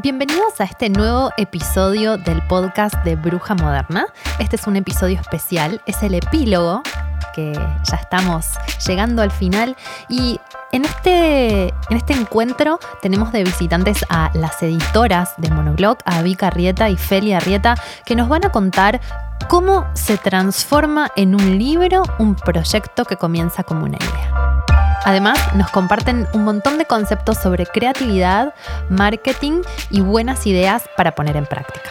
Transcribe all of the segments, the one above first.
Bienvenidos a este nuevo episodio del podcast de Bruja Moderna. Este es un episodio especial, es el epílogo, que ya estamos llegando al final y en este, en este encuentro tenemos de visitantes a las editoras de Monoblog, a Vika Arrieta y Feli Arrieta, que nos van a contar cómo se transforma en un libro un proyecto que comienza como una idea. Además, nos comparten un montón de conceptos sobre creatividad, marketing y buenas ideas para poner en práctica.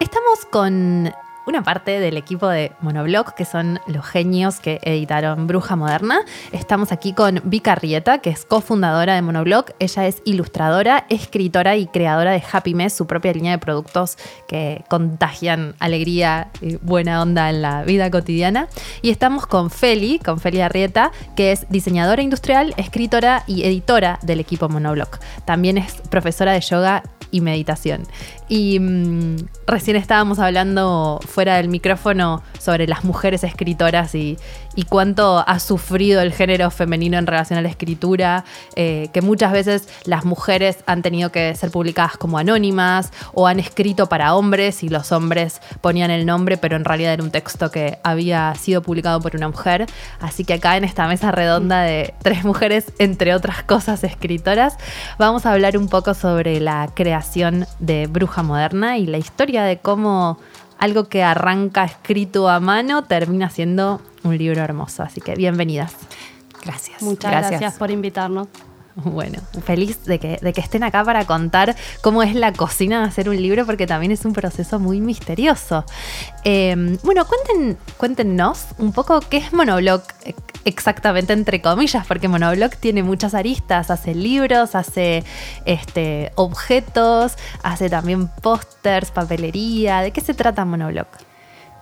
Estamos con una parte del equipo de Monoblog, que son los genios que editaron Bruja Moderna. Estamos aquí con Vika Rieta, que es cofundadora de Monoblog. Ella es ilustradora, escritora y creadora de Happy Mess, su propia línea de productos que contagian alegría y buena onda en la vida cotidiana. Y estamos con Feli, con Feli Arrieta, que es diseñadora industrial, escritora y editora del equipo Monoblog. También es profesora de yoga y meditación. Y mm, recién estábamos hablando fuera del micrófono sobre las mujeres escritoras y, cuánto ha sufrido el género femenino en relación a la escritura, eh, que muchas veces las mujeres han tenido que ser publicadas como anónimas o han escrito para hombres y los hombres ponían el nombre, pero en realidad era un texto que había sido publicado por una mujer. Así que acá en esta mesa redonda de tres mujeres, entre otras cosas escritoras, vamos a hablar un poco sobre la creación de Bruja Moderna y la historia de cómo algo que arranca escrito a mano termina siendo un libro hermoso. Así que bienvenidas. Gracias. Muchas gracias, por invitarnos. Bueno, feliz de que, de que, estén acá para contar cómo es la cocina de hacer un libro, porque también es un proceso muy misterioso. Em, bueno, cuéntenos un poco qué es Monoblog exactamente entre comillas, porque Monoblog tiene muchas aristas, hace libros, hace este, objetos, hace también pósters, papelería. ¿De qué se trata Monoblog?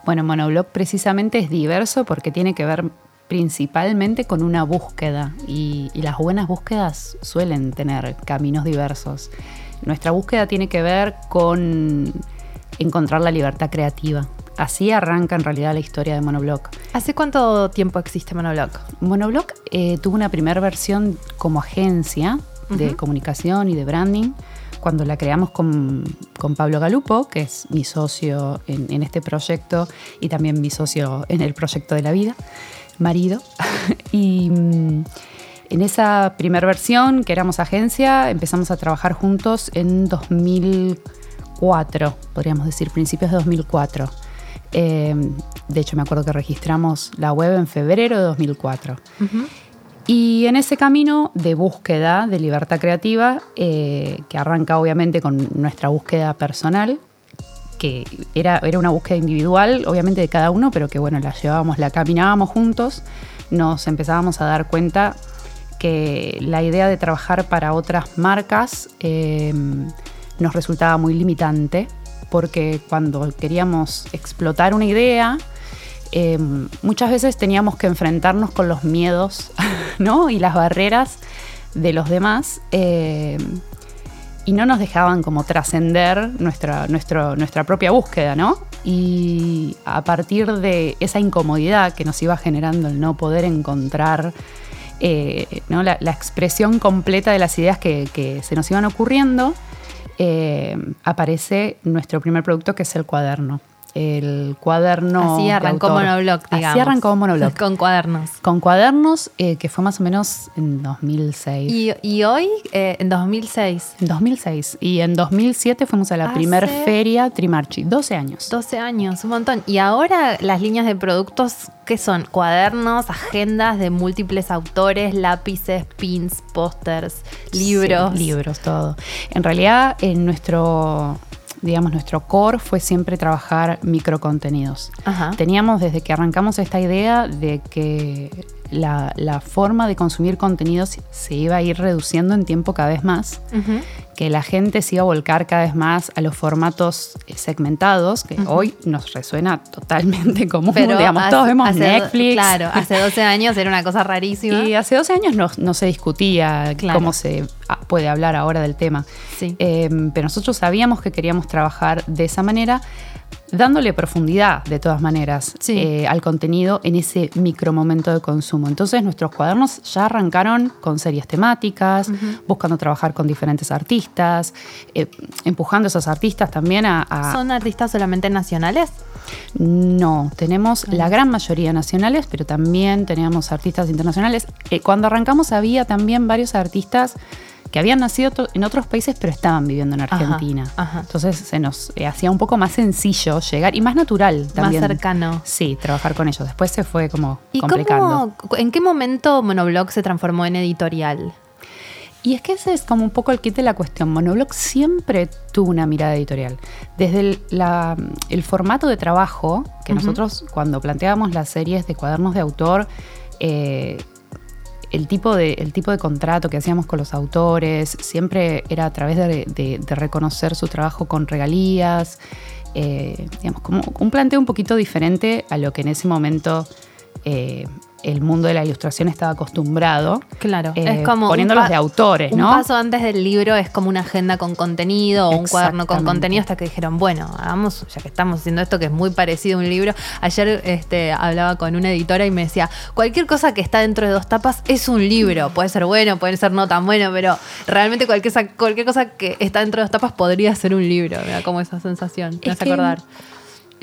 Bueno, Monoblog precisamente es diverso porque tiene que ver principalmente con una búsqueda y, las buenas búsquedas suelen tener caminos diversos. Nuestra búsqueda tiene que ver con encontrar la libertad creativa. Así arranca en realidad la historia de Monoblock. ¿Hace cuánto tiempo existe Monoblock? Monoblock eh, tuvo una primera versión como agencia de comunicación y de branding cuando la creamos con, Pablo Galupo, que es mi socio en, este proyecto y también mi socio en el proyecto de la vida, marido. y mm, en esa primera versión, que éramos agencia, empezamos a trabajar juntos en 2004, podríamos decir, principios de 2004. Eh, de hecho, me acuerdo que registramos la web en febrero de 2004. Y en ese camino de búsqueda de libertad creativa, eh, que arranca obviamente con nuestra búsqueda personal, era, era una búsqueda individual, obviamente de cada uno, pero que bueno, la llevábamos, la caminábamos juntos, nos empezábamos a dar cuenta que la idea de trabajar para otras marcas eh, nos resultaba muy limitante, porque cuando queríamos explotar una idea, eh, muchas veces teníamos que enfrentarnos con los miedos ¿no? y las barreras de los demás eh, y no nos dejaban como trascender nuestra, nuestra propia búsqueda, ¿no? Y a partir de esa incomodidad que nos iba generando el no poder encontrar eh, La, expresión completa de las ideas que se nos iban ocurriendo, aparece nuestro primer producto que es el cuaderno el cuaderno. Así arrancó Monoblog, digamos. Así arrancó Monoblog. Con cuadernos. Con cuadernos, eh, que fue más o menos en 2006. ¿Y, hoy? Eh, en 2006. En 2006. Y en 2007 fuimos a la primera feria Trimarchi. 12 años. 12 años, un montón. Y ahora las líneas de productos, ¿qué son? Cuadernos, agendas de múltiples autores, lápices, pins, pósters, libros. libros, todo. En realidad, en nuestro digamos, nuestro core fue siempre trabajar microcontenidos. Teníamos desde que arrancamos esta idea de que la, forma de consumir contenidos se iba a ir reduciendo en tiempo cada vez más, que la gente se iba a volcar cada vez más a los formatos segmentados, que hoy nos resuena totalmente Pero digamos, todos vemos Netflix. Claro, hace 12 años era una cosa rarísima. Y hace 12 años no, se discutía cómo se puede hablar ahora del tema. Eh, pero nosotros sabíamos que queríamos trabajar de esa manera dándole profundidad de todas maneras eh, al contenido en ese micro momento de consumo. Entonces nuestros cuadernos ya arrancaron con series temáticas, buscando trabajar con diferentes artistas, eh, empujando a esos artistas también a, ¿Son artistas solamente nacionales? No, tenemos la gran mayoría nacionales, pero también teníamos artistas internacionales. Eh, cuando arrancamos había también varios artistas que habían nacido en otros países pero estaban viviendo en Argentina. Entonces se nos eh, hacía un poco más sencillo llegar y más natural también. Más cercano. Sí, trabajar con ellos. Después se fue como ¿Y complicando. ¿En qué momento Monoblog se transformó en editorial? Y es que ese es como un poco el kit de la cuestión. Monoblog siempre tuvo una mirada editorial. Desde el, formato de trabajo, que nosotros cuando planteábamos las series de cuadernos de autor, eh, el tipo, de, el tipo de contrato que hacíamos con los autores siempre era a través de, reconocer su trabajo con regalías, eh, digamos, como un planteo un poquito diferente a lo que en ese momento eh, el mundo de la ilustración estaba acostumbrado. Claro, es eh, como. Poniéndolos de autores, ¿no? Un paso antes del libro es como una agenda con contenido o un cuaderno con contenido, hasta que dijeron, bueno, hagamos, ya que estamos haciendo esto que es muy parecido a un libro. Ayer este, hablaba con una editora y me decía, cualquier cosa que está dentro de dos tapas es un libro. Puede ser bueno, puede ser no tan bueno, pero realmente cualquier, cualquier cosa que está dentro de dos tapas podría ser un libro. Me da como esa sensación. Me hace acordar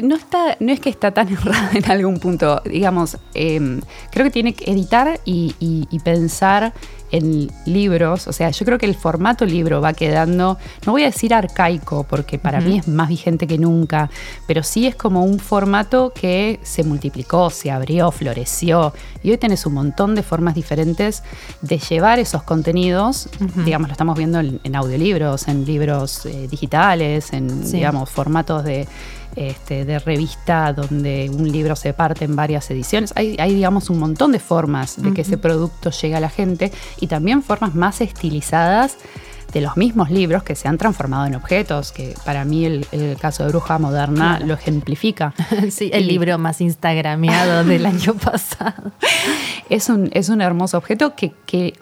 no, está, no es que está tan errada en algún punto. Digamos, em, creo que tiene que editar y, pensar en libros. O sea, yo creo que el formato libro va quedando, no voy a decir arcaico, porque para mí es más vigente que nunca, pero sí es como un formato que se multiplicó, se abrió, floreció. Y hoy tenés un montón de formas diferentes de llevar esos contenidos. Digamos, lo estamos viendo en, audiolibros, en libros eh, digitales, en, digamos, formatos de este, de revista donde un libro se parte en varias ediciones. Hay, digamos, un montón de formas de que ese producto llegue a la gente y también formas más estilizadas de los mismos libros que se han transformado en objetos, que para mí el, caso de Bruja Moderna lo ejemplifica. Sí, el libro más instagrameado del año pasado. Es un, es un hermoso objeto que, que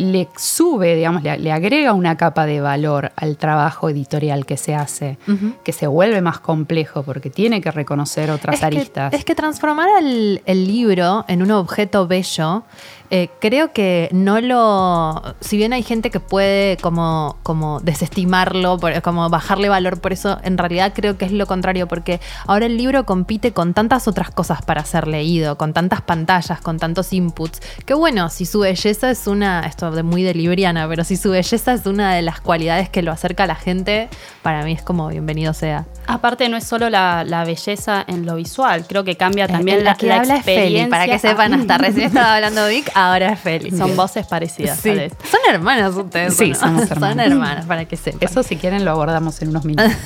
le sube, digamos, le, agrega una capa de valor al trabajo editorial que se hace, que se vuelve más complejo porque tiene que reconocer otras aristas. es que transformar el, el libro en un objeto bello eh, creo que no lo. Si bien hay gente que puede como, como desestimarlo, como bajarle valor por eso, en realidad creo que es lo contrario, porque ahora el libro compite con tantas otras cosas para ser leído, con tantas pantallas, con tantos inputs, que bueno, si su belleza es una. Esto de muy de libriana, pero si su belleza es una de las cualidades que lo acerca a la gente, para mí es como bienvenido sea. Aparte, no es solo la, belleza en lo visual, creo que cambia también la, que habla experiencia. para que sepan, hasta recién estaba hablando Vic ahora es Feli. Son voces parecidas. Son hermanas ustedes. Sí, somos hermanas. Son hermanas, para que sepan. Eso si quieren lo abordamos en unos minutos.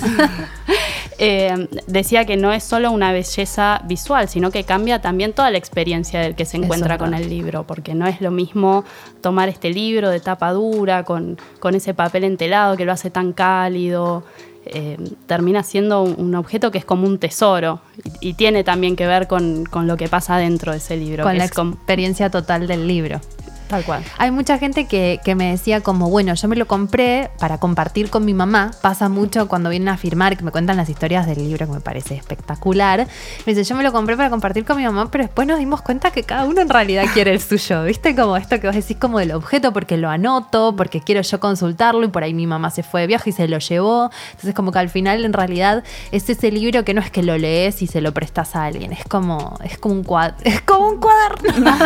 Eh, decía que no es solo una belleza visual, sino que cambia también toda la experiencia del que se encuentra con el libro, porque no es lo mismo tomar este libro de tapa dura, con, con ese papel entelado que lo hace tan cálido. Eh, termina siendo un, objeto que es como un tesoro y, tiene también que ver con, lo que pasa dentro de ese libro. Con la experiencia total del libro. Tal cual. Hay mucha gente que, me decía como, bueno, yo me lo compré para compartir con mi mamá. Pasa mucho cuando vienen a firmar, que me cuentan las historias del libro, que me parece espectacular. Me dice, yo me lo compré para compartir con mi mamá, pero después nos dimos cuenta que cada uno en realidad quiere el suyo. ¿Viste? Como esto que vos decís como del objeto, porque lo anoto, porque quiero yo consultarlo y por ahí mi mamá se fue de viaje y se lo llevó. Entonces como que al final en realidad es ese libro que no es que lo lees y se lo prestas a alguien, es como, es como un cuaderno. Es como un cuaderno.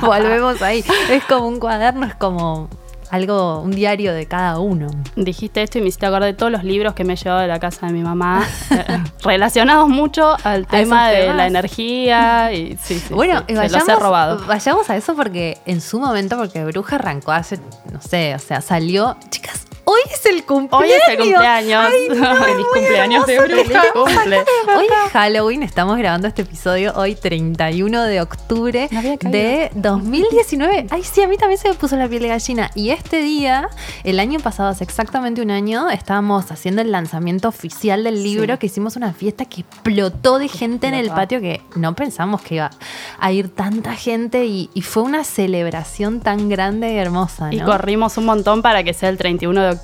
Volvemos ahí es como un cuaderno, es como algo, un diario de cada uno. Dijiste esto y me hiciste acordar de todos los libros que me he llevado de la casa de mi mamá, eh, relacionados mucho al tema de la energía. Y, sí, bueno, vayamos, los he robado. vayamos a eso porque en su momento, porque Bruja arrancó hace, no sé, o sea, salió, chicas, hoy es el cumpleaños. Hoy es el cumpleaños. Ay, no, Feliz muy cumpleaños de bruja. Cumple. Hoy es Halloween, estamos grabando este episodio hoy 31 de octubre No de 2019. Ay, sí, a mí también se me puso la piel de gallina. Y este día, el año pasado, hace exactamente un año, estábamos haciendo el lanzamiento oficial del libro, Sí. que hicimos una fiesta que explotó de gente en el patio que no pensamos que iba a ir tanta gente y, y fue una celebración tan grande y hermosa. ¿no? Y corrimos un montón para que sea el 31 de octubre.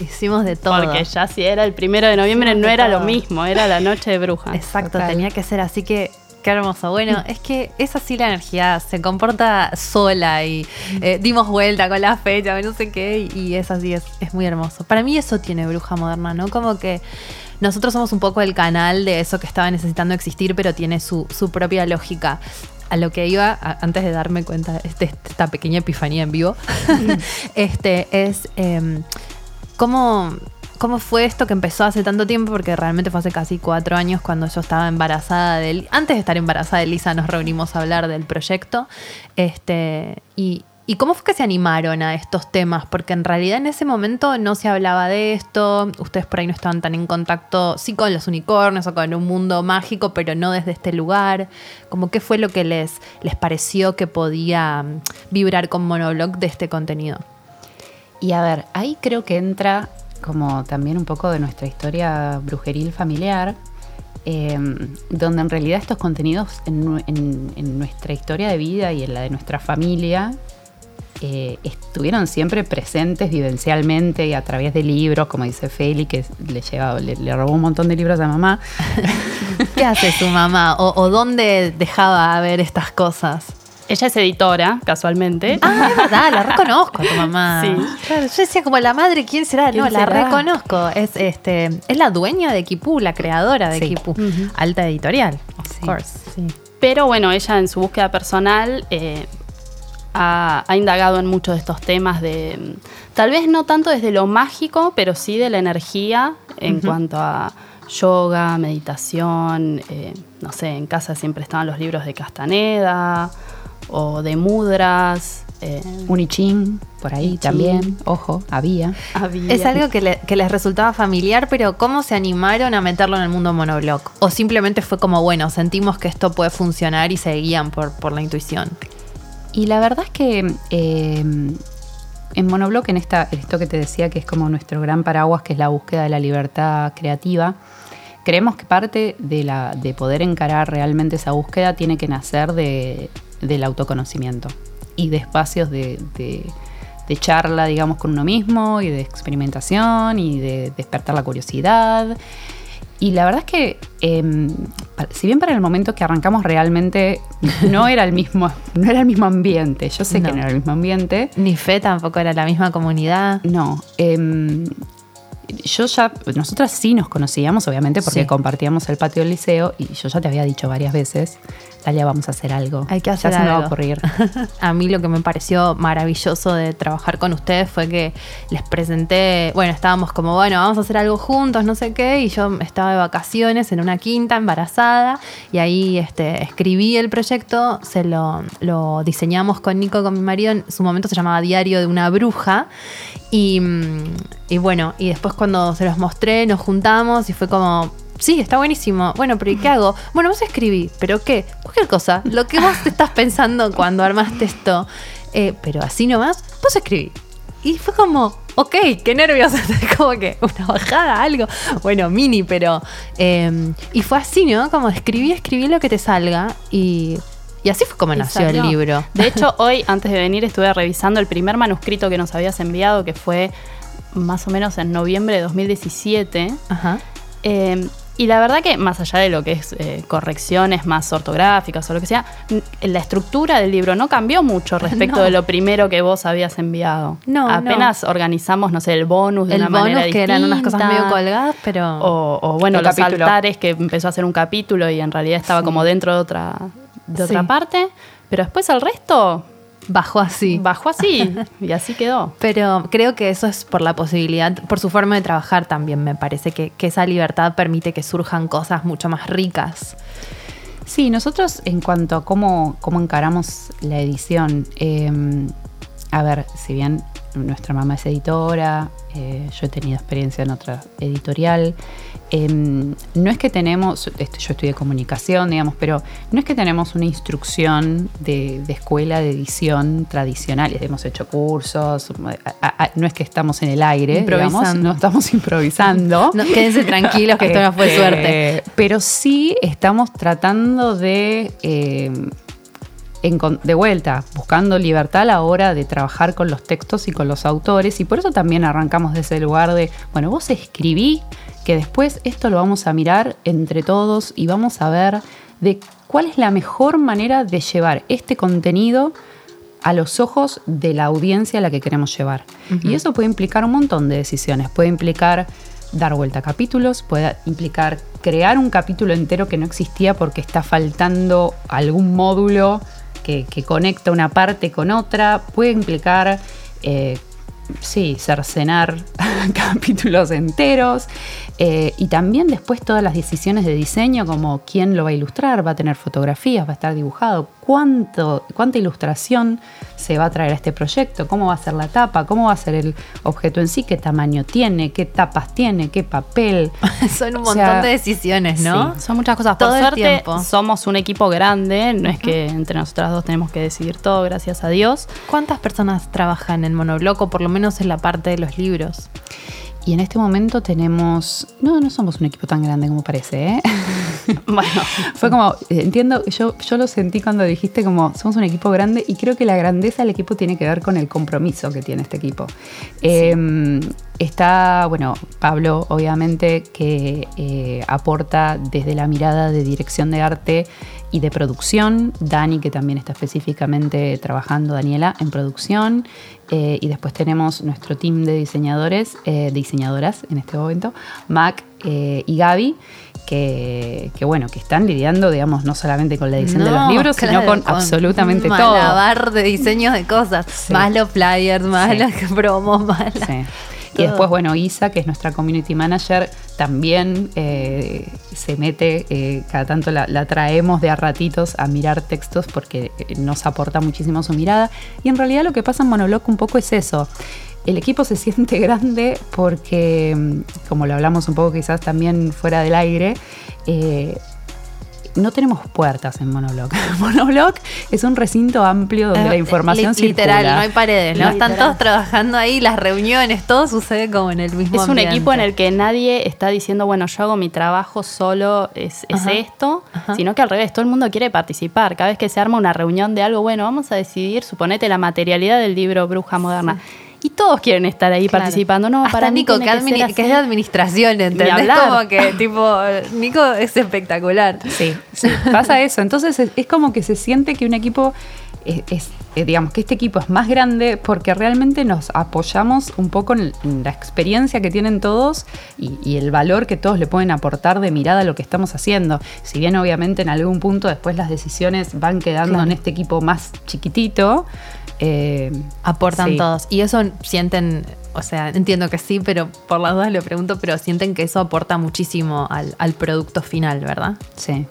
Hicimos de todo. Porque ya si era el primero de noviembre Hicimos no de era todo. lo mismo, era la noche de brujas. Exacto, Total. tenía que ser así que. Qué hermoso. Bueno, es que es así la energía, se comporta sola y eh, dimos vuelta con la fecha, no sé qué, y, y es así, es, es muy hermoso. Para mí eso tiene bruja moderna, ¿no? Como que nosotros somos un poco el canal de eso que estaba necesitando existir, pero tiene su, su propia lógica. A lo que iba, antes de darme cuenta este- esta pequeña epifanía en vivo, este es em, cómo, cómo fue esto que empezó hace tanto tiempo, porque realmente fue hace casi cuatro años cuando yo estaba embarazada de Antes de estar embarazada de Lisa nos reunimos a hablar del proyecto. Este, y, ¿Y cómo fue que se animaron a estos temas? Porque en realidad en ese momento no se hablaba de esto, ustedes por ahí no estaban tan en contacto, sí con los unicornios o con un mundo mágico, pero no desde este lugar. Como qué fue lo que les, les pareció que podía mm, vibrar con Monoblog de este contenido. Y a ver, ahí creo que entra como también un poco de nuestra historia brujeril familiar, eh, donde en realidad estos contenidos en nuestra historia de vida y en la de nuestra familia eh, estuvieron siempre presentes vivencialmente y a través de libros, como dice Feli, que le, llevaba, le, le robó un montón de libros a mamá. ¿Qué hace su mamá? ¿O, o dónde dejaba ver estas cosas? Ella es editora, casualmente. Ah, es verdad, la reconozco a tu mamá. Sí. Claro, yo decía como la madre, ¿quién será? ¿Quién no, la reconozco. Es este, es la dueña de Kipú, la creadora de Sí. Kipú. Alta editorial, of Sí. course. Sí. Pero bueno, ella en su búsqueda personal eh, ha, ha indagado en muchos de estos temas de, tal vez no tanto desde lo mágico, pero sí de la energía en cuanto a yoga, meditación, eh, no sé, en casa siempre estaban los libros de Castaneda o de mudras. eh, Un I Ching, por ahí también, ojo, había. había- Es algo que, le- que les resultaba familiar, pero ¿cómo se animaron a meterlo en el mundo monoblog? ¿O simplemente fue como, bueno, sentimos que esto puede funcionar y se guían por, por la intuición? Y la verdad es que eh, en Monoblock, en, esta, esto que te decía que es como nuestro gran paraguas, que es la búsqueda de la libertad creativa, creemos que parte de, la, de poder encarar realmente esa búsqueda tiene que nacer de, del autoconocimiento y de espacios de, de- de charla, digamos, con uno mismo y de experimentación y de despertar la curiosidad. Y la verdad es que, eh, pa- si bien para el momento que arrancamos realmente no era el mismo, no era el mismo ambiente, yo sé No. que no era el mismo ambiente, Ni fe tampoco era la misma comunidad. no. em, yo ya, nosotras sí nos conocíamos, obviamente, porque Sí. compartíamos el patio del liceo y yo ya te había dicho varias veces, Dalia, vamos a hacer algo. Hay que Ya hacer se me va a algo. ocurrir. A mí lo que me pareció maravilloso de trabajar con ustedes fue que les presenté, bueno, estábamos como, bueno, vamos a hacer algo juntos, no sé qué, y yo estaba de vacaciones en una quinta, embarazada, y ahí este, escribí el proyecto, se lo, lo diseñamos con Nico, con mi marido, en su momento se llamaba Diario de una bruja, y, mm, y bueno, y después cuando se los mostré, nos juntamos y fue como... Sí, está buenísimo. Bueno, pero ¿y qué hago? Bueno, vos escribí, pero ¿qué? Cualquier cosa. Lo que vos te estás pensando cuando armaste esto. Eh, pero así nomás, vos escribí. Y fue como, ok, qué nervios. como que una bajada, algo. Bueno, mini, pero. eh, y fue así, ¿no? Como escribí, escribí lo que te salga. Y, y así fue como nació el libro. De hecho, hoy, antes de venir, estuve revisando el primer manuscrito que nos habías enviado, que fue más o menos en noviembre de 2017. Ajá. Eh, y la verdad que, más allá de lo que es eh, correcciones más ortográficas o lo que sea, la estructura del libro no cambió mucho respecto No. de lo primero que vos habías enviado. No, Apenas organizamos, no sé, el bonus de El una bonus, manera que eran unas cosas distinta. medio colgadas, pero. O, o, bueno, El los capítulo. altares que empezó a hacer un capítulo y en realidad estaba como dentro de otra, de otra parte. Pero después el resto bajó así. bajó así y así quedó. Pero creo que eso es por la posibilidad, por su forma de trabajar también, me parece que, que esa libertad permite que surjan cosas mucho más ricas. Sí, nosotros en cuanto a cómo, cómo encaramos la edición, eh, a ver, si bien nuestra mamá es editora, eh, yo he tenido experiencia en otra editorial. Em, no es que tenemos, este, yo estudié comunicación, digamos, pero no es que tenemos una instrucción de, escuela de edición tradicional. Hemos hecho cursos, no es que estamos en el aire, digamos, no estamos improvisando. no, quédense tranquilos que esto no fue este, suerte. Pero sí estamos tratando de... Em, de vuelta, buscando libertad a la hora de trabajar con los textos y con los autores. Y por eso también arrancamos de ese lugar de, bueno, vos escribí, que después esto lo vamos a mirar entre todos y vamos a ver de cuál es la mejor manera de llevar este contenido a los ojos de la audiencia a la que queremos llevar. Y eso puede implicar un montón de decisiones. Puede implicar dar vuelta a capítulos, puede implicar crear un capítulo entero que no existía porque está faltando algún módulo que, conecta una parte con otra, puede implicar, eh, sí, cercenar capítulos enteros, eh, y también después todas las decisiones de diseño, como quién lo va a ilustrar, va a tener fotografías, va a estar dibujado, cuánto, cuánta ilustración se va a traer a este proyecto, cómo va a ser la tapa, cómo va a ser el objeto en sí, qué tamaño tiene, qué tapas tiene, qué papel. Son un montón de decisiones, ¿no? son muchas cosas. Por todo suerte, somos un equipo grande, no es que entre nosotras dos tenemos que decidir todo, gracias a Dios. ¿Cuántas personas trabajan en Monobloco, por lo menos en la parte de los libros? Y en este momento tenemos. No, no somos un equipo tan grande como parece, ¿eh? bueno, fue como. Entiendo, yo, yo lo sentí cuando dijiste como somos un equipo grande y creo que la grandeza del equipo tiene que ver con el compromiso que tiene este equipo. Em, está, bueno, Pablo, obviamente, que eh, aporta desde la mirada de dirección de arte y de producción, Dani, que también está específicamente trabajando, Daniela, en producción, eh, y después tenemos nuestro team de diseñadores, eh, diseñadoras en este momento, Mac eh, y Gaby, que, bueno, que están lidiando, digamos, no solamente con la edición de los libros, sino con, absolutamente todo. Malabar de diseños de cosas, más los flyers, más las promos, más y después, bueno, Isa, que es nuestra community manager, también eh, se mete, eh, cada tanto la, traemos de a ratitos a mirar textos porque eh, nos aporta muchísimo su mirada. Y en realidad lo que pasa en Monobloc un poco es eso. El equipo se siente grande porque, mm, como lo hablamos un poco quizás también fuera del aire, no tenemos puertas en Monobloc. Monobloc es un recinto amplio donde la información circula. Literal, no hay paredes, ¿no? Están todos trabajando ahí, las reuniones, todo sucede como en el mismo Es un equipo en el que nadie está diciendo, bueno, yo hago mi trabajo solo, es, esto, sino que al revés, todo el mundo quiere participar. Cada vez que se arma una reunión de algo, bueno, vamos a decidir, suponete, la materialidad del libro Bruja Moderna y todos quieren estar ahí participando. No, para Nico, que, es de administración, ¿entendés? Como que, tipo, Nico es espectacular. Sí, pasa eso. Entonces es, como que se siente que un equipo es, eh, digamos, que este equipo es más grande porque realmente nos apoyamos un poco en, la experiencia que tienen todos y, el valor que todos le pueden aportar de mirada a lo que estamos haciendo. Si bien obviamente en algún punto después las decisiones van quedando en este equipo más chiquitito, eh, Aportan todos. Y eso sienten, o sea, entiendo que sí, pero por las dudas lo pregunto, pero sienten que eso aporta muchísimo al, producto final, ¿verdad? Sí.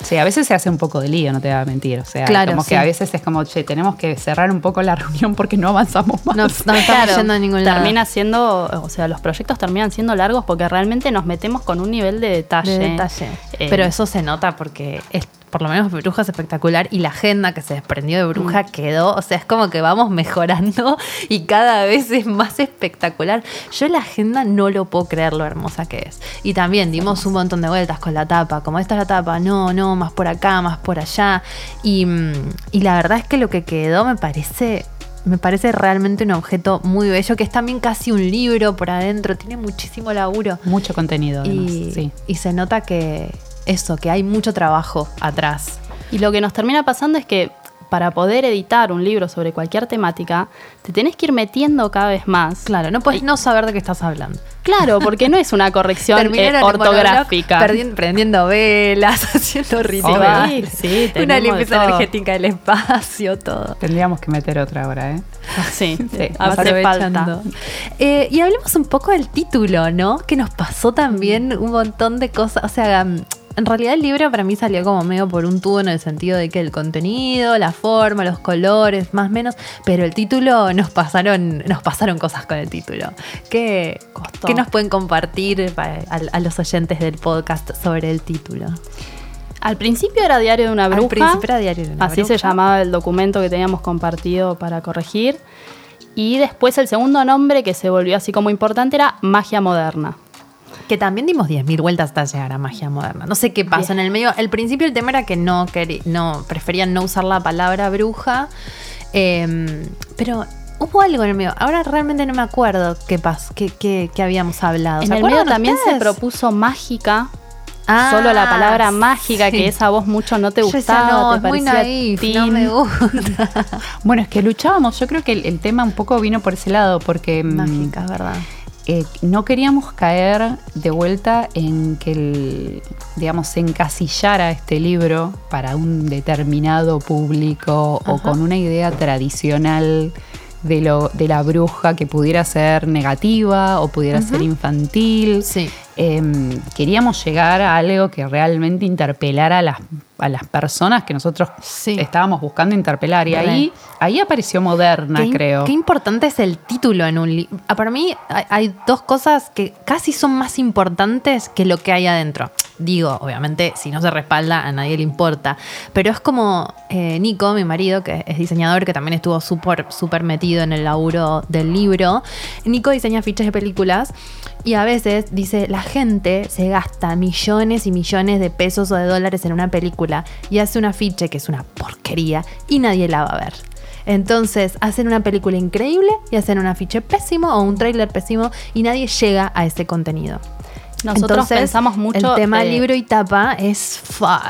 Sí, a veces se hace un poco de lío, no te voy a mentir. O sea, como que a veces es como, che, tenemos que cerrar un poco la reunión porque no avanzamos más. No, estamos yendo a ningún lado. Termina siendo, o sea, los proyectos terminan siendo largos porque realmente nos metemos con un nivel de detalle. De detalle. Eh, pero eso se nota porque es por lo menos Bruja es espectacular y la agenda que se desprendió de Bruja mm. quedó, o sea, es como que vamos mejorando y cada vez es más espectacular. Yo la agenda no lo puedo creer lo hermosa que es. Y también dimos un montón de vueltas con la tapa, como esta es la tapa, no, no, más por acá, más por allá. Y, mm, y la verdad es que lo que quedó me parece me parece realmente un objeto muy bello, que es también casi un libro por adentro, tiene muchísimo laburo. Mucho contenido, además, sí. y se nota que, eso, que hay mucho trabajo atrás. Y lo que nos termina pasando es que para poder editar un libro sobre cualquier temática, te tenés que ir metiendo cada vez más. Claro, no puedes no saber de qué estás hablando. Claro, porque no es una corrección eh, ortográfica. prendiendo velas, haciendo rituales. Sí, sí, una limpieza energética del espacio, todo. Tendríamos que meter otra ahora, ¿eh? Sí, sí hace falta. Eh, y hablemos un poco del título, ¿no? Que nos pasó también un montón de cosas. O sea, En realidad el libro para mí salió como medio por un tubo en el sentido de que el contenido, la forma, los colores, más o menos, pero el título nos pasaron, nos pasaron cosas con el título. ¿Qué, ¿qué nos pueden compartir a, a los oyentes del podcast sobre el título? Al principio era Diario de una bruja. Al principio era Diario de una Así se llamaba el documento que teníamos compartido para corregir. Y después el segundo nombre que se volvió así como importante era Magia Moderna. Que también dimos 10.000 vueltas hasta llegar a magia moderna. No sé qué pasó en el medio. El principio el tema era que no, no preferían no usar la palabra bruja. Em, pero hubo algo en el medio. Ahora realmente no me acuerdo qué pasó, qué, habíamos hablado. En el medio también se propuso mágica. Ah, solo la palabra mágica, que esa voz mucho no te gustaba, no, te muy naif, no me gusta. bueno, es que luchábamos, yo creo que el, tema un poco vino por ese lado, porque... Mm, mágica, ¿verdad? Eh, no queríamos caer de vuelta en que, el, digamos, se encasillara este libro para un determinado público o con una idea tradicional de, lo, de la bruja que pudiera ser negativa o pudiera ser infantil. Sí. Em, queríamos llegar a algo que realmente interpelara a las, a las personas que nosotros estábamos buscando interpelar. Y ahí, ahí apareció Moderna, creo. Qué importante es el título en un libro. Ah, para mí hay dos cosas que casi son más importantes que lo que hay adentro. Digo, obviamente, si no se respalda, a nadie le importa. Pero es como eh, Nico, mi marido, que es diseñador, que también estuvo súper super metido en el laburo del libro. Nico diseña fichas de películas y a veces dice, la gente se gasta millones y millones de pesos o de dólares en una película y hace un afiche que es una porquería y nadie la va a ver. Entonces hacen una película increíble y hacen un afiche pésimo o un tráiler pésimo y nadie llega a ese contenido. Nosotros pensamos mucho. El tema libro y tapa es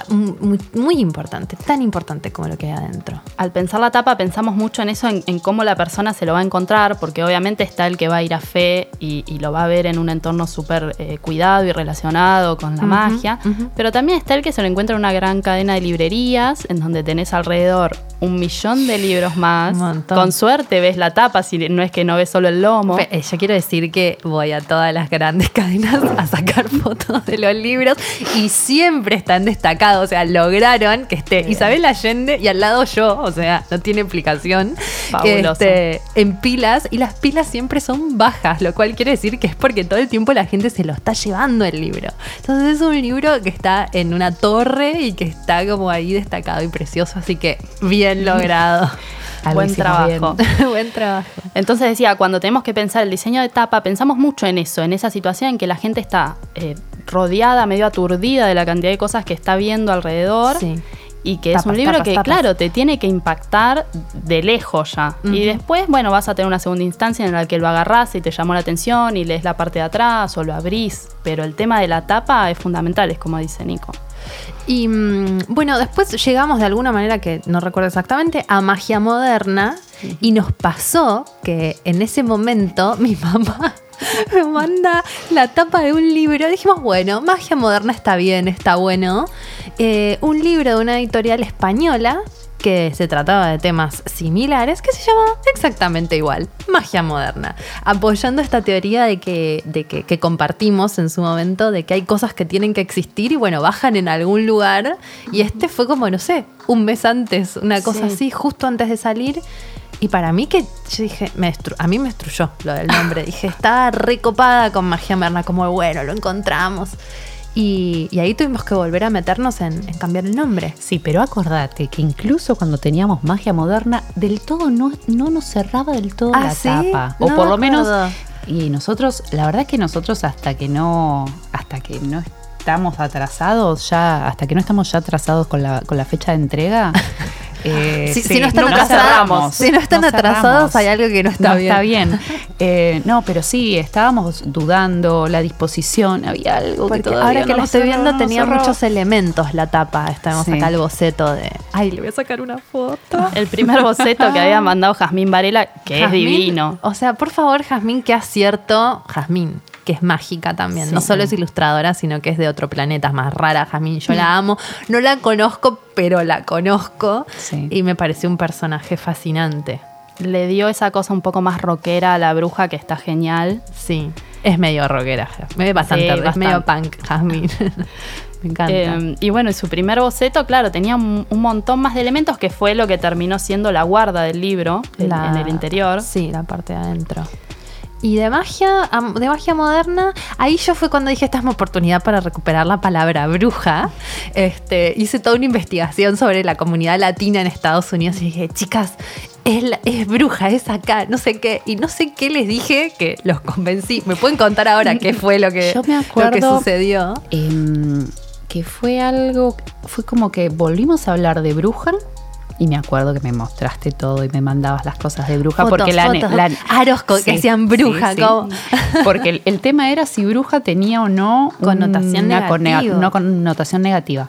muy, importante, tan importante como lo que hay adentro. Al pensar la tapa, pensamos mucho en eso, en, cómo la persona se lo va a encontrar, porque obviamente está el que va a ir a fe y, lo va a ver en un entorno súper eh, cuidado y relacionado con la magia, pero también está el que se lo encuentra en una gran cadena de librerías, en donde tenés alrededor un millón de libros más. Con suerte ves la tapa, si no es que no ves solo el lomo. Eh, yo quiero decir que voy a todas las grandes cadenas a sacar fotos de los libros y siempre están destacados. O sea, lograron que esté Isabel Allende y al lado yo. O sea, no tiene explicación. Fabuloso. Este, en pilas y las pilas siempre son bajas, lo cual quiere decir que es porque todo el tiempo la gente se lo está llevando el libro. Entonces es un libro que está en una torre y que está como ahí destacado y precioso. Así que bien logrado. Buen trabajo. Buen trabajo. Entonces decía, cuando tenemos que pensar el diseño de tapa, pensamos mucho en eso, en esa situación en que la gente está eh, rodeada, medio aturdida de la cantidad de cosas que está viendo alrededor. Y que es un libro que, claro, te tiene que impactar de lejos ya. Y después, bueno, vas a tener una segunda instancia en la que lo agarrás y te llamó la atención y lees la parte de atrás o lo abrís. Pero el tema de la tapa es fundamental, es como dice Nico. Y mm, bueno, después llegamos de alguna manera que no recuerdo exactamente a magia moderna y nos pasó que en ese momento mi mamá me manda la tapa de un libro. Dijimos, bueno, magia moderna está bien, está bueno. Eh, un libro de una editorial española que se trataba de temas similares, que se llama exactamente igual, magia moderna, apoyando esta teoría de que, de que, compartimos en su momento, de que hay cosas que tienen que existir y bueno, bajan en algún lugar, y este fue como, no sé, un mes antes, una cosa así, justo antes de salir. Y para mí que yo dije, me a mí me destruyó lo del nombre. Dije, estaba recopada con magia moderna, como bueno, lo encontramos. Y, ahí tuvimos que volver a meternos en, cambiar el nombre. Sí, pero acordate que incluso cuando teníamos magia moderna, del todo no, no nos cerraba del todo ah, la tapa. O por lo menos. Y nosotros, la verdad es que nosotros hasta que no, hasta que no estamos atrasados ya, hasta que no estamos ya atrasados con la, con la fecha de entrega, Eh, si, no están, atrasados, si no están atrasados, hay algo que no está bien. Está bien. Eh, no, pero sí, estábamos dudando, la disposición, había algo que todavía Ahora que lo estoy viendo, tenía muchos elementos la tapa. Estábamos acá el boceto de. Ay, le voy a sacar una foto. El primer boceto que había mandado Jazmín Varela, que es divino. O sea, por favor, Jazmín, qué acierto. Jazmín, que es mágica también. no solo es ilustradora, sino que es de otro planeta, es más rara, Jamín. Yo la amo. No la conozco, pero la conozco. Y me pareció un personaje fascinante. Le dio esa cosa un poco más rockera a la bruja que está genial. Sí. Es medio rockera, bastante, es medio punk, Jasmine. Me encanta. Eh, y bueno, su primer boceto, claro, tenía un, un montón más de elementos que fue lo que terminó siendo la guarda del libro La- en el interior. Sí, la parte de adentro. Y de magia, de magia moderna, ahí yo fue cuando dije, esta es mi oportunidad para recuperar la palabra bruja. Este, hice toda una investigación sobre la comunidad latina en Estados Unidos y dije, chicas, es, la- es bruja, es acá, no sé qué. Y no sé qué les dije, que los convencí. ¿Me pueden contar ahora qué fue lo que, Yo me lo que sucedió? Em, que fue algo, fue como que volvimos a hablar de bruja y me acuerdo que me mostraste todo y me mandabas las cosas de bruja Fotos, porque la, fotos, la- aros que decían bruja, como- porque el, el tema era si bruja tenía o no Connotación una negativa. una connotación negativa.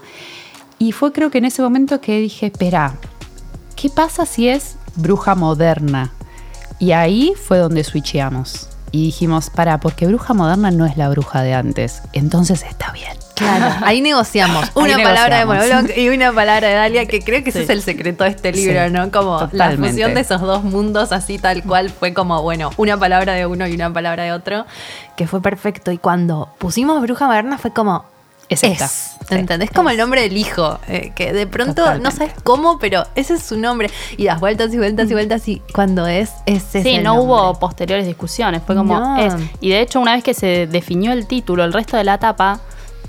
Y fue creo que en ese momento que dije, espera, ¿qué pasa si es bruja moderna? Y ahí fue donde switcheamos. Y dijimos, para, porque bruja moderna no es la bruja de antes. Entonces está bien. Claro, ahí negociamos. Ahí Una palabra de. Monoblog y una palabra de Dalia, que creo que ese Sí. es el secreto de este libro, Sí, ¿no? Como la fusión de esos dos mundos, así tal cual, fue como, bueno, una palabra de uno y una palabra de otro, que fue perfecto. Y cuando pusimos Bruja Moderna fue como. Es Es, esta. Sí. ¿entendés? Como el nombre del hijo, eh, que de pronto no sabes cómo, pero ese es su nombre. Y das vueltas y vueltas y vueltas y cuando es, ese es Sí, el no hubo posteriores discusiones, fue como No. es. Y de hecho, una vez que se definió el título, el resto de la etapa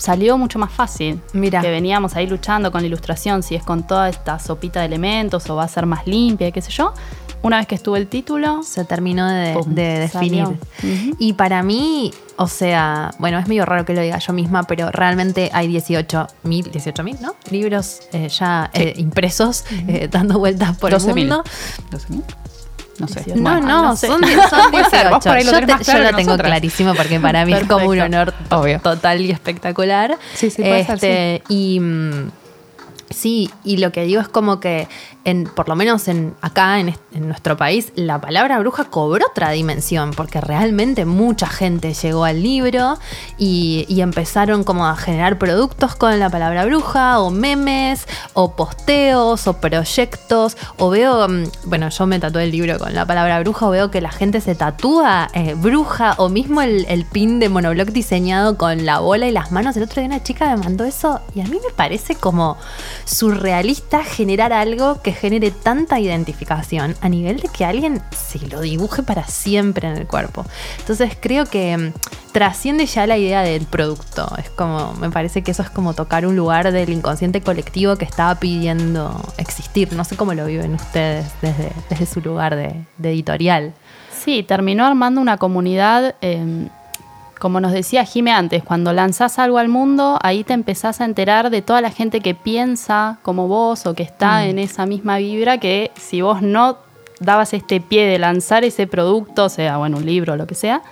salió mucho más fácil. Mira. Que veníamos ahí luchando con la ilustración, si es con toda esta sopita de elementos o va a ser más limpia, qué sé yo. Una vez que estuvo el título, se terminó de, Pum, de definir. Y para mí, o sea, bueno, es medio raro que lo diga yo misma, pero realmente hay 18 mil, 18 mil, ¿no? Libros eh, ya eh, impresos eh, dando vueltas por el 12.000. mundo. 12.000. No sé. No, Bueno, no, no sé. son, ser, 18. vos por ahí lo yo te- yo lo tengo clarísimo porque para mí es como un honor Obvio. total y espectacular. Sí, sí, puede ser, Este, Y mm, sí, y lo que digo es como que, en, por lo menos en, acá en, est- en nuestro país, la palabra bruja cobró otra dimensión, porque realmente mucha gente llegó al libro y, empezaron como a generar productos con la palabra bruja, o memes, o posteos, o proyectos, o veo, mm, bueno, yo me tatué el libro con la palabra bruja, o veo que la gente se tatúa eh, bruja, o mismo el, el pin de monobloc diseñado con la bola y las manos. El otro día una chica me mandó eso y a mí me parece como surrealista generar algo que genere tanta identificación a nivel de que alguien se lo dibuje para siempre en el cuerpo. Entonces creo que mm, trasciende ya la idea del producto. Es como, me parece que eso es como tocar un lugar del inconsciente colectivo que estaba pidiendo existir. No sé cómo lo viven ustedes desde, desde su lugar de, editorial. Sí, terminó armando una comunidad, eh, como nos decía Jime antes, cuando lanzás algo al mundo, ahí te empezás a enterar de toda la gente que piensa como vos o que está en esa misma vibra, que si vos no dabas este pie de lanzar ese producto, sea bueno, un libro o lo que sea,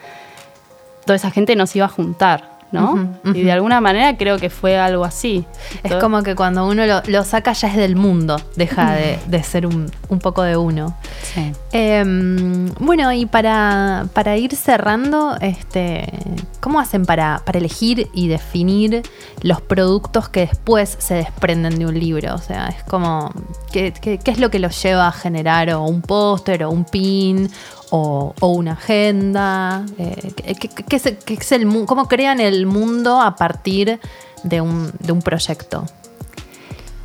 toda esa gente nos iba a juntar, ¿no? Y de alguna manera creo que fue algo así. Es como que cuando uno lo, lo saca ya es del mundo, deja de, de ser un, un poco de uno. Sí. Em, bueno, y para, para ir cerrando, este, ¿cómo hacen para, para elegir y definir los productos que después se desprenden de un libro? O sea, es como, ¿qué, qué- qué es lo que los lleva a generar o un póster o un pin o, o una agenda? Eh, ¿qué, qué- qué es, el- qué es el mu- ¿Cómo crean el mundo a partir de un, de un proyecto?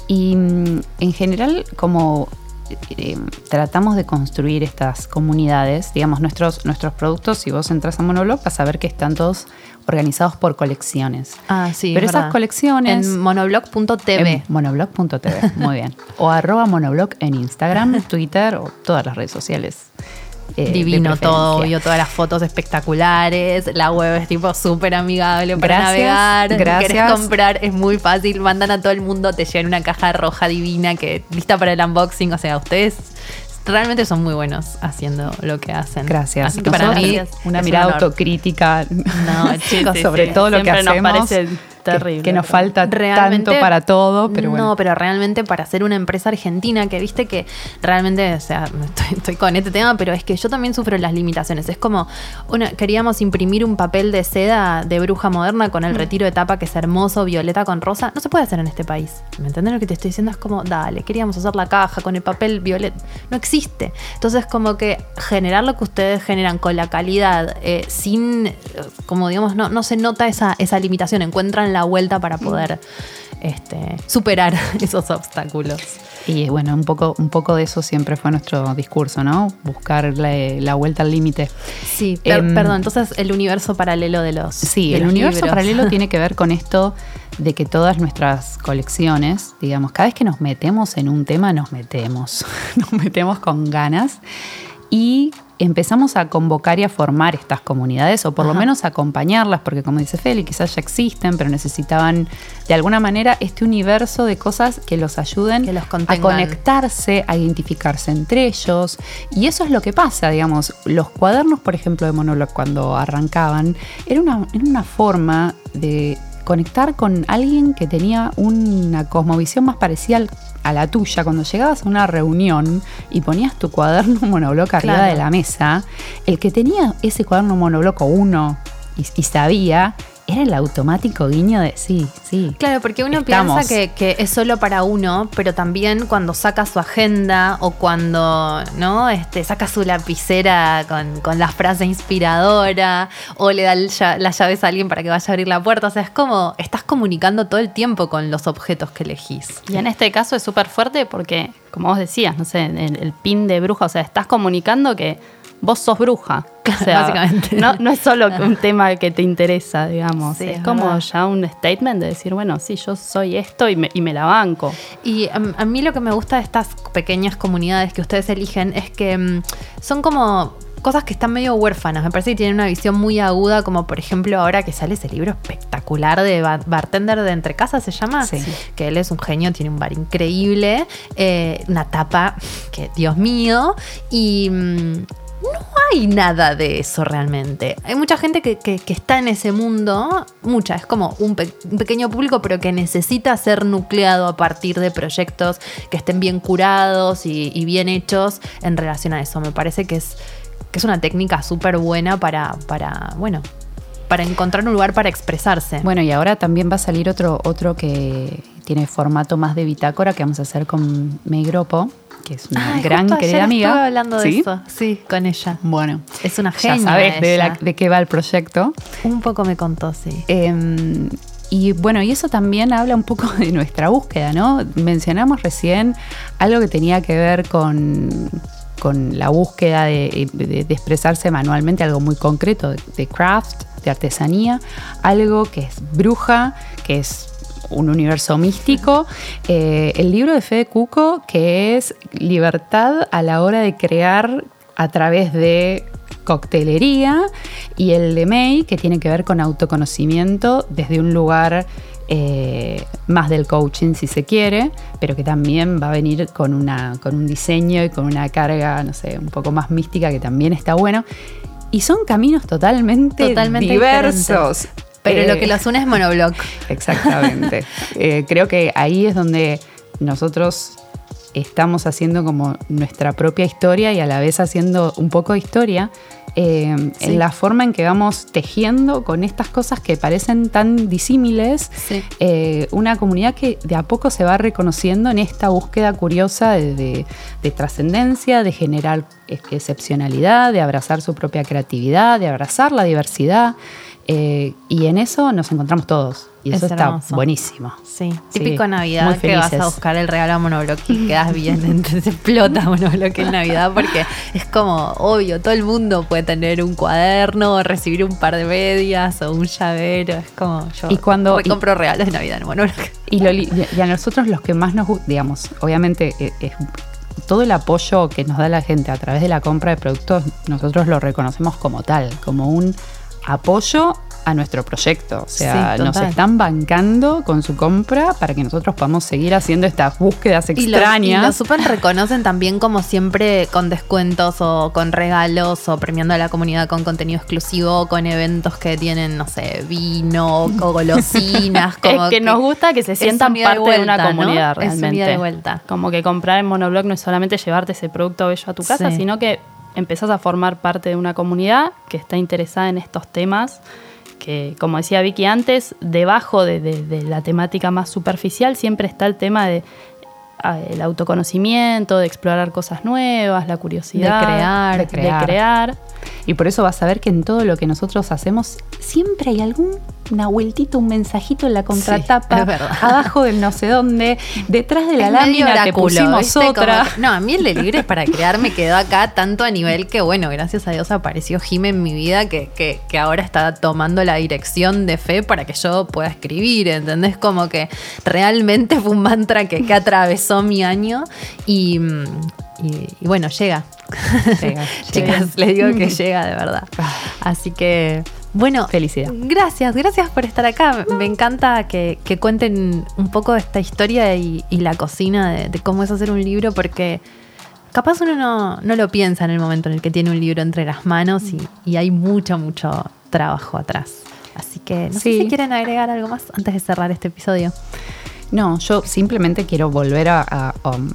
Y mm, en general, como eh, tratamos de construir estas comunidades, digamos, nuestros, nuestros productos, si vos entras a Monoblog, vas a ver que están todos organizados por colecciones. Ah, sí. Pero es esas verdad. colecciones... En monoblog.tv. Monoblog.tv, muy bien. O arroba monoblog en Instagram, Twitter o todas las redes sociales. Eh, Divino todo, obvio, todas las fotos espectaculares, la web es tipo súper amigable para Gracias, navegar, gracias. querés comprar es muy fácil, mandan a todo el mundo, te llevan una caja roja divina que lista para el unboxing, o sea, ustedes realmente son muy buenos haciendo lo que hacen. Gracias. Así que para mí una un mirada autocrítica No, chicos, Sí, sobre sí. todo lo que nos hacemos. parece terrible, Que, nos falta realmente tanto para todo, pero bueno. No, pero realmente para ser una empresa argentina, que viste que realmente, o sea, estoy, estoy con este tema, pero es que yo también sufro las limitaciones. Es como, una, queríamos imprimir un papel de seda de bruja moderna con Mm. el retiro de tapa que es hermoso, violeta con rosa. No se puede hacer en este país. ¿Me entiendes lo que te estoy diciendo? Es como, dale, queríamos hacer la caja con el papel violeta. No existe. Entonces, como que generar lo que ustedes generan con la calidad, eh, sin, eh, como digamos, no, no se nota esa, esa limitación. Encuentran la vuelta para poder este, superar esos obstáculos. Y bueno, un poco, un poco de eso siempre fue nuestro discurso, ¿no? Buscar la, vuelta al límite. Sí, em, perdón, entonces el universo paralelo de los. Sí, el universo paralelo tiene que ver con esto de que todas nuestras colecciones, digamos, cada vez que nos metemos en un tema, nos metemos, nos metemos con ganas y empezamos a convocar y a formar estas comunidades, o por lo menos a acompañarlas, porque como dice Feli, quizás ya existen, pero necesitaban de alguna manera este universo de cosas que los ayuden a conectarse, a identificarse entre ellos. Y eso es lo que pasa, digamos. Los cuadernos, por ejemplo, de Monolog cuando arrancaban, era una, era una forma de conectar con alguien que tenía una cosmovisión más parecida a la tuya. Cuando llegabas a una reunión y ponías tu cuaderno monobloco arriba de la mesa, el que tenía ese cuaderno monobloco uno y sabía era el automático guiño de sí, sí. Claro, porque uno piensa que, es solo para uno, pero también cuando saca su agenda o cuando no este, saca su lapicera con, la frase inspiradora o le da las llaves a alguien para que vaya a abrir la puerta. O sea, es como estás comunicando todo el tiempo con los objetos que elegís. Y en este caso es súper fuerte porque, como vos decías, no sé, el, el pin de bruja, o sea, estás comunicando que vos sos bruja. O sea, Básicamente. No, es solo un tema que te interesa, digamos. es, como ya un statement de decir, bueno, sí, yo soy esto y me, y me la banco. Y um, a, mí lo que me gusta de estas pequeñas comunidades que ustedes eligen es que um, son como cosas que están medio huérfanas. Me parece que tienen una visión muy aguda, como por ejemplo ahora que sale ese libro espectacular de Bartender de Entre Casas, se llama. Sí. Que él es un genio, tiene un bar increíble, eh, una tapa que, Dios mío, y... Um, no hay nada de eso realmente. Hay mucha gente que, está en ese mundo, mucha, es como un, pequeño público, pero que necesita ser nucleado a partir de proyectos que estén bien curados y, bien hechos en relación a eso. Me parece que es, que es una técnica súper buena para, para, bueno, para encontrar un lugar para expresarse. Bueno, y ahora también va a salir otro, otro que tiene formato más de bitácora que vamos a hacer con Megropo que es una gran querida amiga. Estuve hablando de eso, sí, con ella. Bueno, es una genia. Ya sabes de, qué va el proyecto. Un poco me contó, sí. Em, y bueno, y eso también habla un poco de nuestra búsqueda, ¿no? Mencionamos recién algo que tenía que ver con, con la búsqueda de, expresarse manualmente, algo muy concreto, de craft, de artesanía, algo que es bruja, que es un universo místico. Eh, el libro de Fede Cuco, que es Libertad a la hora de crear a través de coctelería, y el de May, que tiene que ver con autoconocimiento desde un lugar eh, más del coaching si se quiere, pero que también va a venir con, una, con un diseño y con una carga, no sé, un poco más mística que también está bueno. Y son caminos totalmente, totalmente diversos. Pero lo que los une es monobloc. Exactamente. Eh, creo que ahí es donde nosotros estamos haciendo como nuestra propia historia y a la vez haciendo un poco de historia eh, en la forma en que vamos tejiendo con estas cosas que parecen tan disímiles, eh, una comunidad que de a poco se va reconociendo en esta búsqueda curiosa de trascendencia, de generar excepcionalidad, de abrazar su propia creatividad, de abrazar la diversidad. Eh, y en eso nos encontramos todos. Y eso está buenísimo. Sí, típico Navidad que vas a buscar el regalo a Monobloque y quedas bien, entonces explota Monobloque en Navidad porque es como obvio, todo el mundo puede tener un cuaderno, o recibir un par de medias o un llavero, es como yo y cuando, compro regalos de Navidad en Monobloque. Y, y, a nosotros los que más nos gusta, digamos, obviamente eh, es todo el apoyo que nos da la gente a través de la compra de productos, nosotros lo reconocemos como tal, como un apoyo a nuestro proyecto. O sea, nos están bancando con su compra para que nosotros podamos seguir haciendo estas búsquedas extrañas. Y lo, super reconocen también como siempre con descuentos o con regalos o premiando a la comunidad con contenido exclusivo, con eventos que tienen, no sé, vino, o golosinas. Como es que, nos gusta que se sientan parte de, una comunidad realmente. de vuelta. Como que comprar en Monoblog no es solamente llevarte ese producto bello a tu casa, sino que empezás a formar parte de una comunidad que está interesada en estos temas que, como decía Vicky antes, debajo de, la temática más superficial siempre está el tema de el autoconocimiento, de explorar cosas nuevas, la curiosidad de crear, de crear. Y por eso vas a ver que en todo lo que nosotros hacemos siempre hay alguna vueltita, un mensajito en la contratapa, verdad. abajo del no sé dónde, detrás de la Es lámina te oráculo, pusimos ¿viste? otra. Como no, a mí el de Libres para crear me quedó acá tanto a nivel que, bueno, gracias a Dios apareció Jime en mi vida que, que- que ahora está tomando la dirección de fe para que yo pueda escribir, ¿entendés? Como que realmente fue un mantra que, que atravesó mi año y, mm, y- y bueno, llega. Llega, Chicas, les digo que llega de verdad. Así que, bueno, Felicidad. Gracias, gracias por estar acá. Me encanta que, que cuenten un poco esta historia y, y la cocina de, de cómo es hacer un libro, porque capaz uno no, no lo piensa en el momento en el que tiene un libro entre las manos y, y hay mucho, mucho trabajo atrás. Así que no sé si quieren agregar algo más antes de cerrar este episodio. No, yo simplemente quiero volver a, a, um,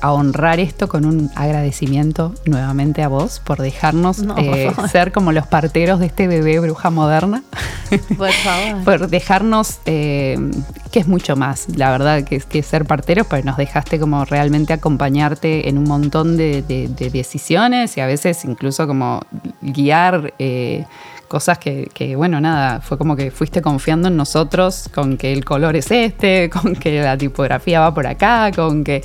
a honrar esto con un agradecimiento nuevamente a vos por dejarnos No, eh, ser como los parteros de este bebé bruja moderna. Por favor. por dejarnos, eh, que es mucho más, la verdad, que, que ser parteros, pero nos dejaste como realmente acompañarte en un montón de, de- de decisiones y a veces incluso como guiar eh, cosas que, que, bueno, nada, fue como que fuiste confiando en nosotros con que el color es este, con que la tipografía va por acá, con que...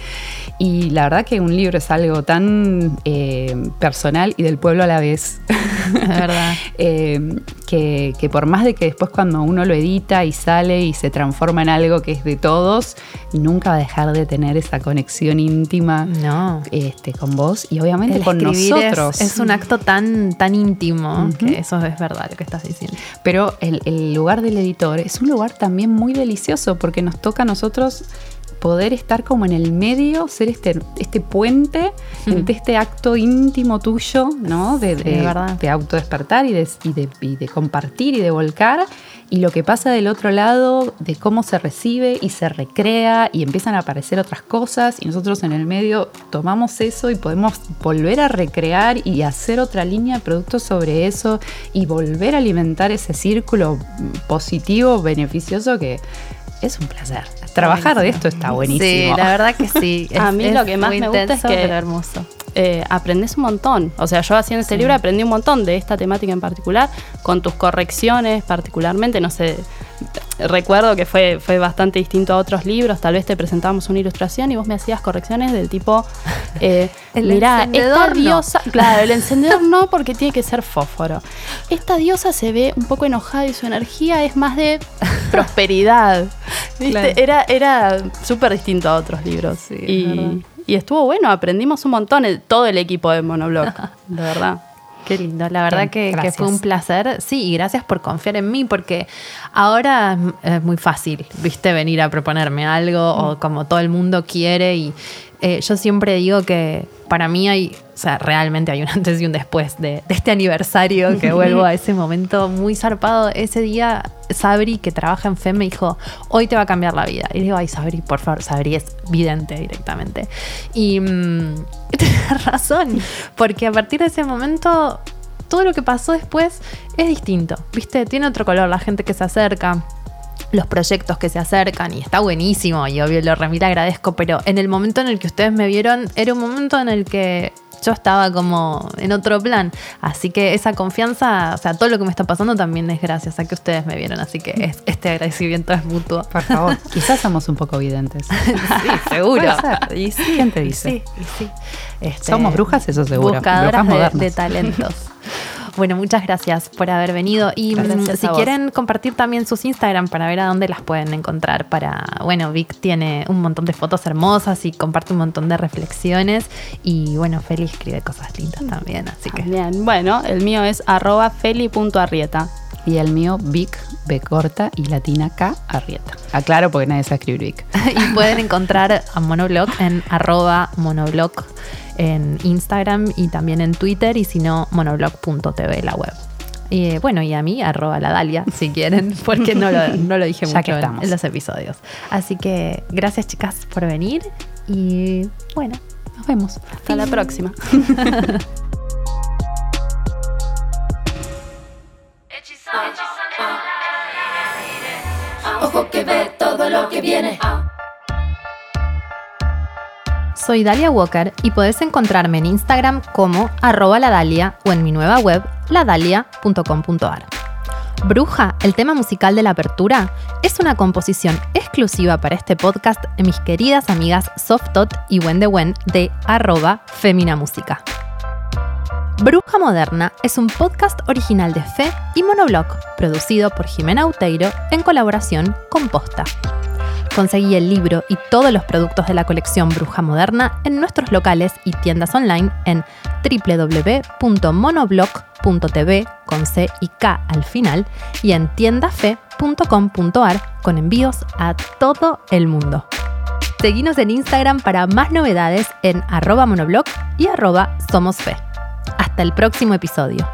Y la verdad que un libro es algo tan eh, personal y del pueblo a la vez. Es verdad. Eh, que, que por más de que después cuando uno lo edita y sale y se transforma en algo que es de todos, nunca va a dejar de tener esa conexión íntima No. este, con vos y obviamente El con es- nosotros. Es, un acto tan, tan íntimo que eso es verdad lo que estás diciendo. Pero el, el lugar del editor es un lugar también muy delicioso porque nos toca a nosotros poder estar como en el medio, ser este, este puente entre este acto íntimo tuyo, ¿no? De, Sí, de, de autodespertar y de, y, de, y de compartir y de volcar. Y lo que pasa del otro lado, de cómo se recibe y se recrea y empiezan a aparecer otras cosas y nosotros en el medio tomamos eso y podemos volver a recrear y hacer otra línea de productos sobre eso y volver a alimentar ese círculo positivo, beneficioso que es un placer. Trabajar de esto está buenísimo. Sí, la verdad que sí. A mí lo que más me gusta es que- hermoso. eh, aprendes un montón. O sea, yo haciendo este libro aprendí un montón de esta temática en particular, con tus correcciones particularmente, no sé, recuerdo que fue, fue bastante distinto a otros libros, tal vez te presentábamos una ilustración y vos me hacías correcciones del tipo, eh, El mirá, esta no". diosa, claro, el encendedor no porque tiene que ser fósforo. Esta diosa se ve un poco enojada y su energía es más de prosperidad. ¿Viste? Claro. Era, era súper distinto a otros libros. Sí, y estuvo bueno, aprendimos un montón, el- todo el equipo de Monoblock, de verdad. Qué lindo, la verdad Bien, que, fue un placer. Sí, y gracias por confiar en mí, porque ahora es- es muy fácil, viste, venir a proponerme algo o como todo el mundo quiere. Y eh, yo siempre digo que para mí hay, o sea, realmente hay un antes y un después de, de este aniversario, que vuelvo a ese momento muy zarpado. Ese día, Sabri, que trabaja en FEM, me dijo, hoy te va a cambiar la vida. Y digo, ay, Sabri, por favor, Sabri es vidente directamente. Y mm, tenés razón, porque a partir de ese momento todo lo que pasó después es distinto, ¿viste? Tiene otro color, la gente que se acerca, los proyectos que se acercan y está buenísimo y obvio lo remito agradezco, pero en el momento en el que ustedes me vieron era un momento en el que yo estaba como en otro plan, así que esa confianza, o sea, todo lo que me está pasando también es gracias a que ustedes me vieron, así que es- este agradecimiento es mutuo. Por favor, quizás somos un poco videntes. Sí, seguro. Y sí, ¿Quién te dice? sí, y sí. Este, Somos brujas, eso seguro. Buscadoras de, de talentos. Bueno, muchas gracias por haber venido. Y Gracias mm, si quieren compartir también sus Instagram para ver a dónde las pueden encontrar. Para, bueno, Vic tiene un montón de fotos hermosas y comparte un montón de reflexiones. Y bueno, Feli escribe cosas lindas también. Así que Bien, bueno, el mío es arroba feli.arrieta. Y el mío, Vic, B corta y latina K, Arrieta. Aclaro porque nadie sabe escribir Vic. y pueden encontrar a Monoblog en arroba monoblog en Instagram y también en Twitter y si no, monoblog.tv la web. Y eh, bueno, y a mí, arroba la Dalia, si quieren, porque no lo, no lo dije mucho en, los episodios. Así que gracias chicas por venir y bueno, nos vemos. Hasta la próxima. Ojo que ve todo lo que viene. Soy Dalia Walker y podés encontrarme en Instagram como arroba ladalia o en mi nueva web ladalia.com.ar. Bruja, el tema musical de la apertura, es una composición exclusiva para este podcast de mis queridas amigas Softot y Wendy Wen de arroba Femina Música. Bruja Moderna es un podcast original de Fe y Monoblog, producido por Jimena Uteiro en colaboración con Posta. Conseguí el libro y todos los productos de la colección Bruja Moderna en nuestros locales y tiendas online en www.monoblog.tv con C y K al final y en tiendafe.com.ar con envíos a todo el mundo. Seguinos en Instagram para más novedades en arroba monoblog y arroba somosfe. Hasta el próximo episodio.